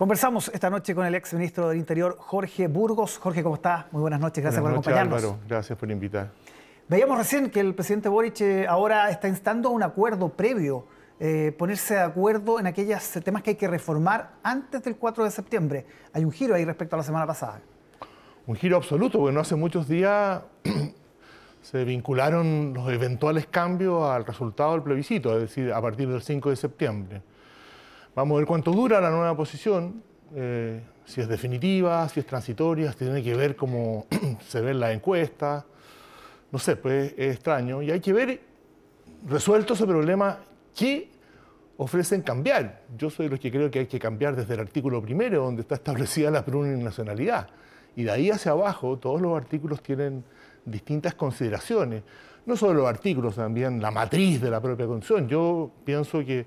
Conversamos esta noche con el ex ministro del Interior, Jorge Burgos. Jorge, ¿cómo está? Muy buenas noches, gracias buenas por acompañarnos. Álvaro, gracias por invitar. Veíamos recién que el presidente Boric eh, ahora está instando un acuerdo previo, eh, ponerse de acuerdo en aquellos temas que hay que reformar antes del 4 de septiembre. Hay un giro ahí respecto a la semana pasada. Un giro absoluto, porque no hace muchos días se vincularon los eventuales cambios al resultado del plebiscito, es decir, a partir del 5 de septiembre. Vamos a ver cuánto dura la nueva posición, eh, si es definitiva, si es transitoria, si tiene que ver cómo se ven las encuestas. No sé, pues es extraño. Y hay que ver, resuelto ese problema, qué ofrecen cambiar. Yo soy de los que creo que hay que cambiar desde el artículo primero, donde está establecida la plurinacionalidad. Y de ahí hacia abajo, todos los artículos tienen distintas consideraciones. No solo los artículos, también la matriz de la propia Constitución. Yo pienso que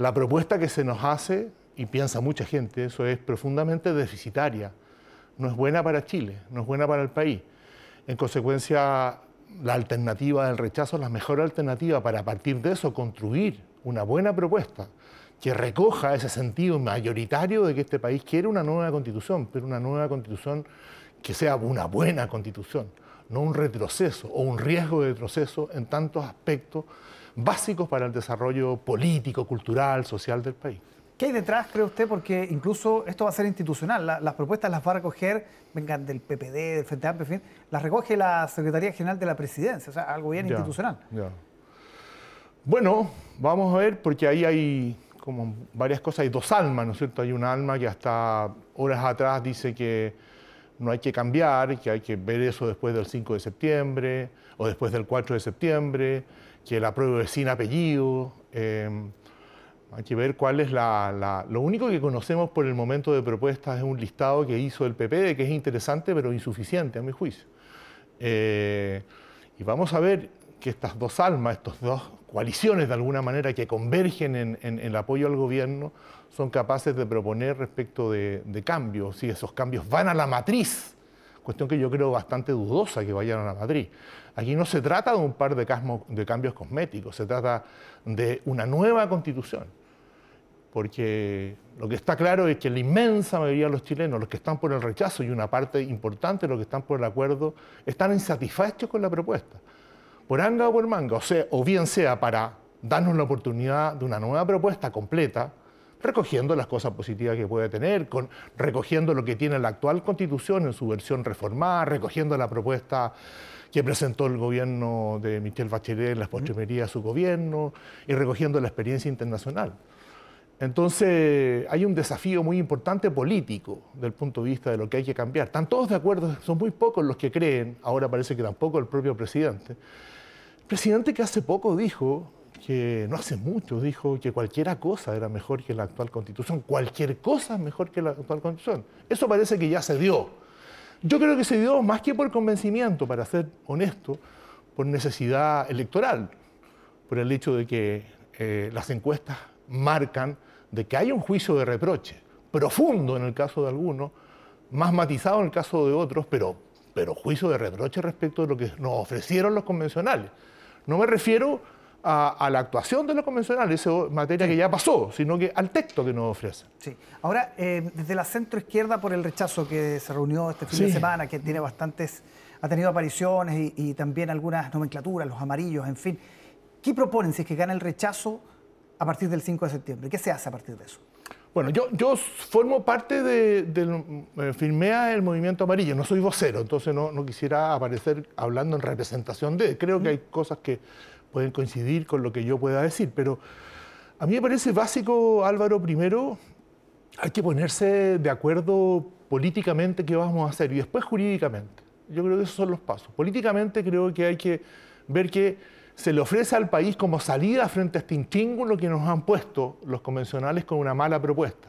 la propuesta que se nos hace, y piensa mucha gente, eso es profundamente deficitaria. No es buena para Chile, no es buena para el país. En consecuencia, la alternativa del rechazo es la mejor alternativa para a partir de eso construir una buena propuesta que recoja ese sentido mayoritario de que este país quiere una nueva constitución, pero una nueva constitución que sea una buena constitución, no un retroceso o un riesgo de retroceso en tantos aspectos básicos para el desarrollo político, cultural, social del país. ¿Qué hay detrás, cree usted? Porque incluso esto va a ser institucional. las propuestas las va a recoger, vengan del PPD, del Frente Amplio, en fin, las recoge la Secretaría General de la Presidencia, o sea, algo bien institucional. Bueno, vamos a ver, porque ahí hay como varias cosas, hay dos almas, ¿no es cierto? Hay un alma que hasta horas atrás dice que no hay que cambiar, que hay que ver eso después del 5 de septiembre o después del 4 de septiembre que la prueba es sin apellido. Em, hay que ver cuál es la, Lo único que conocemos por el momento de propuestas es un listado que hizo el PP, que es interesante pero insuficiente a mi juicio. Eh, y vamos a ver que estas dos almas, estas dos coaliciones de alguna manera que convergen en, el apoyo al gobierno, son capaces de proponer respecto de, cambios, si esos cambios van a la matriz cuestión que yo creo bastante dudosa que vayan a Madrid. Aquí no se trata de un par de, de cambios cosméticos, se trata de una nueva constitución. Porque lo que está claro es que la inmensa mayoría de los chilenos, los que están por el rechazo y una parte importante de los que están por el acuerdo, están insatisfechos con la propuesta. Por anga o por manga, o, sea, o bien sea para darnos la oportunidad de una nueva propuesta completa, recogiendo las cosas positivas que puede tener, con, recogiendo lo que tiene la actual constitución en su versión reformada, recogiendo la propuesta que presentó el gobierno de Michel Bachelet en las postrimerías de su gobierno y recogiendo la experiencia internacional. Entonces hay un desafío muy importante político del punto de vista de lo que hay que cambiar. Están todos de acuerdo, son muy pocos los que creen, ahora parece que tampoco el propio presidente. Presidente que hace poco dijo que no hace mucho dijo que cualquier cosa era mejor que la actual constitución, cualquier cosa mejor que la actual constitución. Eso parece que ya se dio. Yo creo que se dio más que por convencimiento, para ser honesto, por necesidad electoral, por el hecho de que eh, las encuestas marcan de que hay un juicio de reproche, profundo en el caso de algunos, más matizado en el caso de otros, pero, pero juicio de reproche respecto de lo que nos ofrecieron los convencionales. No me refiero a, la actuación de lo convencional, esa materia que ya pasó, sino que al texto que nos ofrece. Sí. Ahora, eh, desde la centro izquierda, por el rechazo que se reunió este fin de semana, que tiene bastantes, ha tenido apariciones y, también algunas nomenclaturas, los amarillos, en fin. ¿Qué proponen si es que gana el rechazo a partir del 5 de septiembre? ¿Qué se hace a partir de eso? Bueno, yo, yo formo parte del de, eh, firmea el movimiento amarillo, no soy vocero, entonces no, no, quisiera aparecer hablando en representación de. Creo que hay cosas que pueden coincidir con lo que yo pueda decir, pero a mí me parece básico, Álvaro, primero hay que ponerse de acuerdo políticamente qué vamos a hacer y después jurídicamente. Yo creo que esos son los pasos. Políticamente creo que hay que ver que se le ofrece al país como salida frente a este intríngulo que nos han puesto los convencionales con una mala propuesta.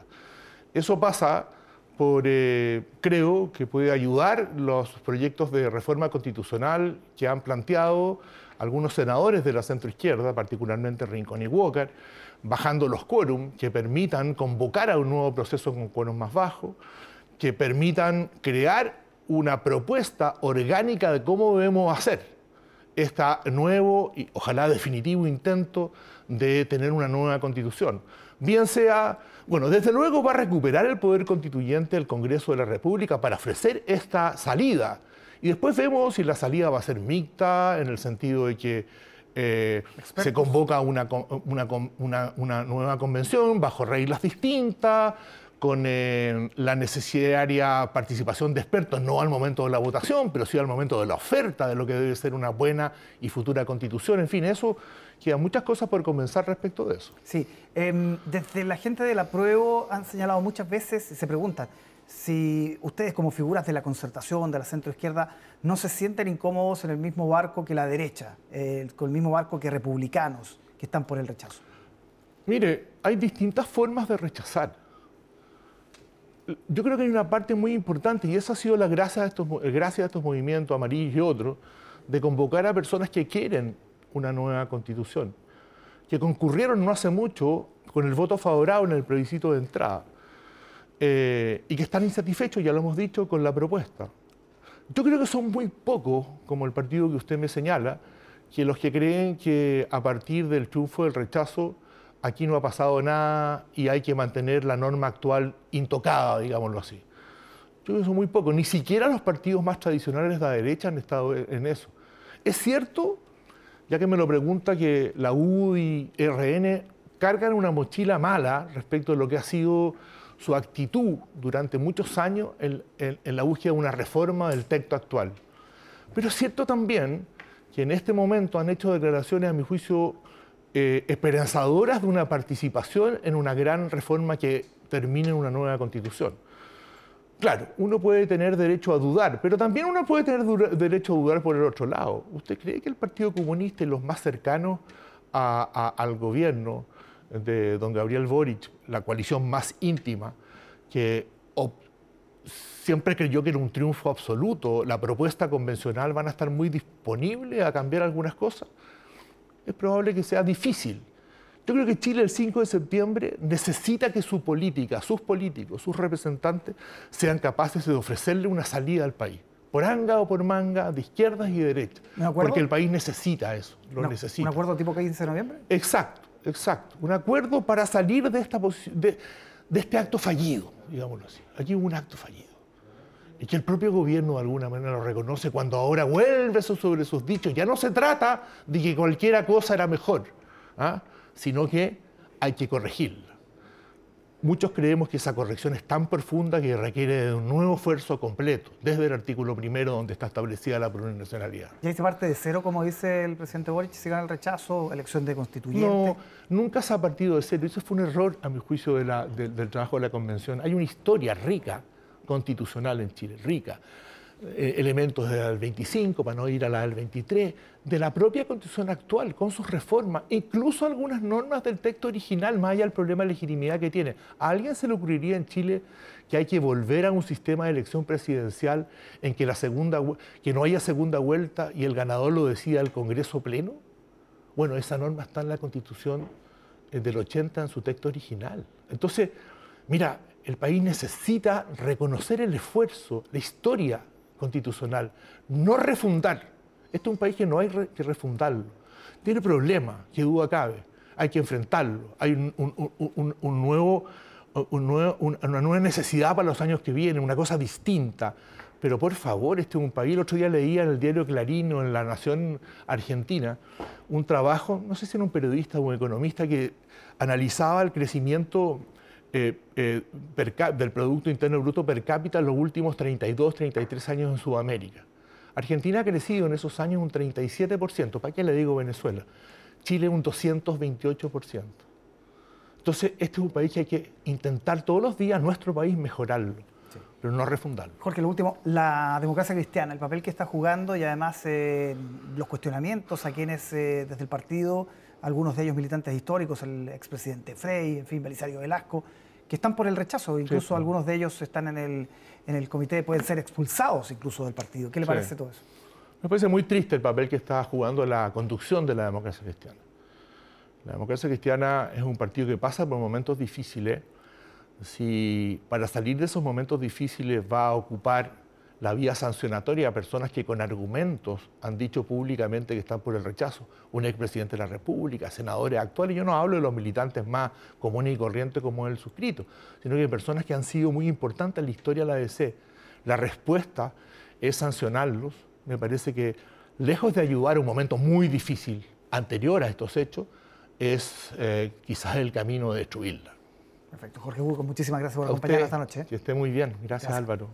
Eso pasa por, eh, creo que puede ayudar los proyectos de reforma constitucional que han planteado algunos senadores de la centroizquierda, particularmente Rincón y Walker, bajando los quórum que permitan convocar a un nuevo proceso con quórum más bajo, que permitan crear una propuesta orgánica de cómo debemos hacer este nuevo y ojalá definitivo intento de tener una nueva constitución, bien sea, bueno, desde luego va a recuperar el poder constituyente del Congreso de la República para ofrecer esta salida. Y después vemos si la salida va a ser mixta, en el sentido de que eh, se convoca una, una, nueva convención bajo reglas distintas, con eh, la necesaria participación de expertos, no al momento de la votación, pero sí al momento de la oferta de lo que debe ser una buena y futura constitución. En fin, eso quedan muchas cosas por comenzar respecto de eso. Sí, em, desde la gente del apruebo han señalado muchas veces, se preguntan, si ustedes como figuras de la concertación, de la centroizquierda, no se sienten incómodos en el mismo barco que la derecha, eh, con el mismo barco que republicanos que están por el rechazo. Mire, hay distintas formas de rechazar yo creo que hay una parte muy importante, y esa ha sido la gracia de estos, gracia de estos movimientos amarillos y otros, de convocar a personas que quieren una nueva constitución, que concurrieron no hace mucho con el voto favorable en el plebiscito de entrada, eh, y que están insatisfechos, ya lo hemos dicho, con la propuesta. Yo creo que son muy pocos, como el partido que usted me señala, que los que creen que a partir del triunfo del rechazo aquí no ha pasado nada y hay que mantener la norma actual intocada, digámoslo así. Yo son muy pocos, ni siquiera los partidos más tradicionales de la derecha han estado en eso. Es cierto, ya que me lo pregunta, que la UDI y RN cargan una mochila mala respecto de lo que ha sido su actitud durante muchos años en, en la búsqueda de una reforma del texto actual. Pero es cierto también que en este momento han hecho declaraciones, a mi juicio, eh, esperanzadoras de una participación en una gran reforma que termine en una nueva constitución. Claro, uno puede tener derecho a dudar, pero también uno puede tener derecho a dudar por el otro lado. ¿Usted cree que el Partido Comunista y los más cercanos al gobierno de don Gabriel Boric, la coalición más íntima, que siempre creyó que era un triunfo absoluto, la propuesta convencional van a estar muy disponibles a cambiar algunas cosas? Es probable que sea difícil. Yo creo que Chile el 5 de septiembre necesita que su política, sus políticos, sus representantes sean capaces de ofrecerle una salida al país, por anga o por manga, de izquierdas y de derechas. Porque el país necesita eso, lo necesita. ¿Un acuerdo tipo 15 de noviembre? Exacto, exacto. Un acuerdo para salir de, esta de, de este acto fallido, digámoslo así. Aquí hubo un acto fallido y que el propio gobierno de alguna manera lo reconoce cuando ahora vuelve sobre sus dichos. Ya no se trata de que cualquiera cosa era mejor, ¿ah? sino que hay que corregirla. Muchos creemos que esa corrección es tan profunda que requiere de un nuevo esfuerzo completo, desde el artículo primero donde está establecida la plurinacionalidad. ¿Y ahí se parte de cero, como dice el presidente Boric, si gana el rechazo, elección de constituyente? No, nunca se ha partido de cero. Eso fue un error, a mi juicio, del trabajo de la convención. Hay una historia rica constitucional en Chile, rica. Eh, elementos del 25, para no ir a la del 23, de la propia constitución actual, con sus reformas, incluso algunas normas del texto original, más allá del problema de legitimidad que tiene. ¿A alguien se le ocurriría en Chile que hay que volver a un sistema de elección presidencial en que, la segunda, que no haya segunda vuelta y el ganador lo decida el Congreso pleno? Bueno, esa norma está en la constitución eh, del 80 en su texto original. Entonces, mira, el país necesita reconocer el esfuerzo, la historia constitucional, no refundar. Este es un país que no hay que refundarlo. Tiene problemas, que duda cabe. Hay que enfrentarlo. Hay una nueva necesidad para los años que vienen, una cosa distinta. Pero por favor, este es un país. El otro día leía en el diario Clarín o en La Nación Argentina un trabajo, no sé si era un periodista o un economista, que analizaba el crecimiento eh, eh, del Producto Interno Bruto per cápita en los últimos 32, 33 años en Sudamérica. Argentina ha crecido en esos años un 37%, ¿para qué le digo Venezuela? Chile un 228%. Entonces, este es un país que hay que intentar todos los días, nuestro país, mejorarlo, pero no refundarlo. Jorge, lo último, la democracia cristiana, el papel que está jugando y además eh, los cuestionamientos a quienes desde el partido, algunos de ellos militantes históricos, el expresidente Frey, en fin, Belisario Velasco, que están por el rechazo, incluso algunos de ellos están en el, en el comité, pueden ser expulsados incluso del partido. ¿Qué le parece todo eso? Me parece muy triste el papel que está jugando la conducción de la democracia cristiana. La democracia cristiana es un partido que pasa por momentos difíciles. Si para salir de esos momentos difíciles va a ocupar la vía sancionatoria a personas que con argumentos han dicho públicamente que están por el rechazo. Un expresidente de la República, senadores actuales. Yo no hablo de los militantes más comunes y corrientes como el suscrito, sino que personas que han sido muy importantes en la historia de la ADC. La respuesta es sancionarlos. Me parece que, lejos de ayudar a un momento muy difícil anterior a estos hechos, es eh, quizás el camino de destruirla. Perfecto. Jorge Hugo, muchísimas gracias por acompañarnos esta noche. Que esté muy bien. gracias. Álvaro.